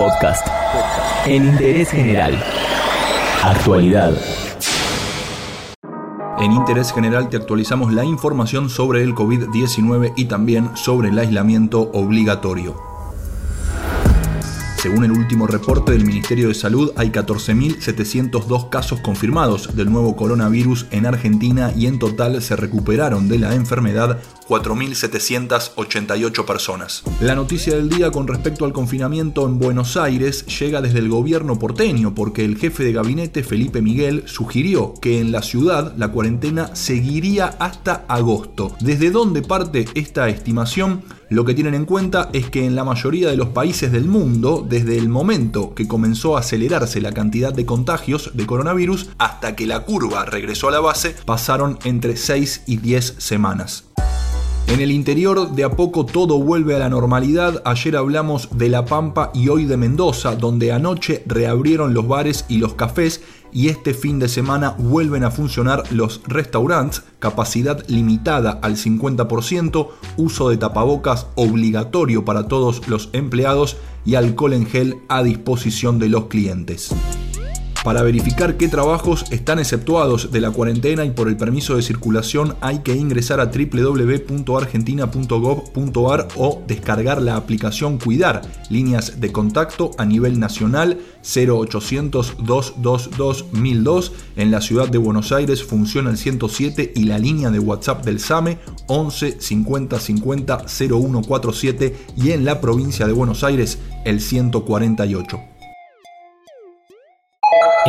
Podcast. En interés general. Actualidad. En Interés General te actualizamos la información sobre el COVID-19 y también sobre el aislamiento obligatorio. Según el último reporte del Ministerio de Salud, hay 14.702 casos confirmados del nuevo coronavirus en Argentina y en total se recuperaron de la enfermedad 4.788 personas. La noticia del día con respecto al confinamiento en Buenos Aires llega desde el gobierno porteño porque el jefe de gabinete Felipe Miguel sugirió que en la ciudad la cuarentena seguiría hasta agosto. ¿Desde dónde parte esta estimación? Lo que tienen en cuenta es que en la mayoría de los países del mundo, desde el momento que comenzó a acelerarse la cantidad de contagios de coronavirus hasta que la curva regresó a la base, pasaron entre 6 y 10 semanas. En el interior de a poco todo vuelve a la normalidad. Ayer hablamos de La Pampa y hoy de Mendoza, donde anoche reabrieron los bares y los cafés y este fin de semana vuelven a funcionar los restaurantes, capacidad limitada al 50%, uso de tapabocas obligatorio para todos los empleados y alcohol en gel a disposición de los clientes. Para verificar qué trabajos están exceptuados de la cuarentena y por el permiso de circulación hay que ingresar a www.argentina.gov.ar o descargar la aplicación Cuidar, líneas de contacto a nivel nacional 0800 222 1002. En la ciudad de Buenos Aires funciona el 107 y la línea de WhatsApp del SAME 11 50 50 0147 y en la provincia de Buenos Aires el 148.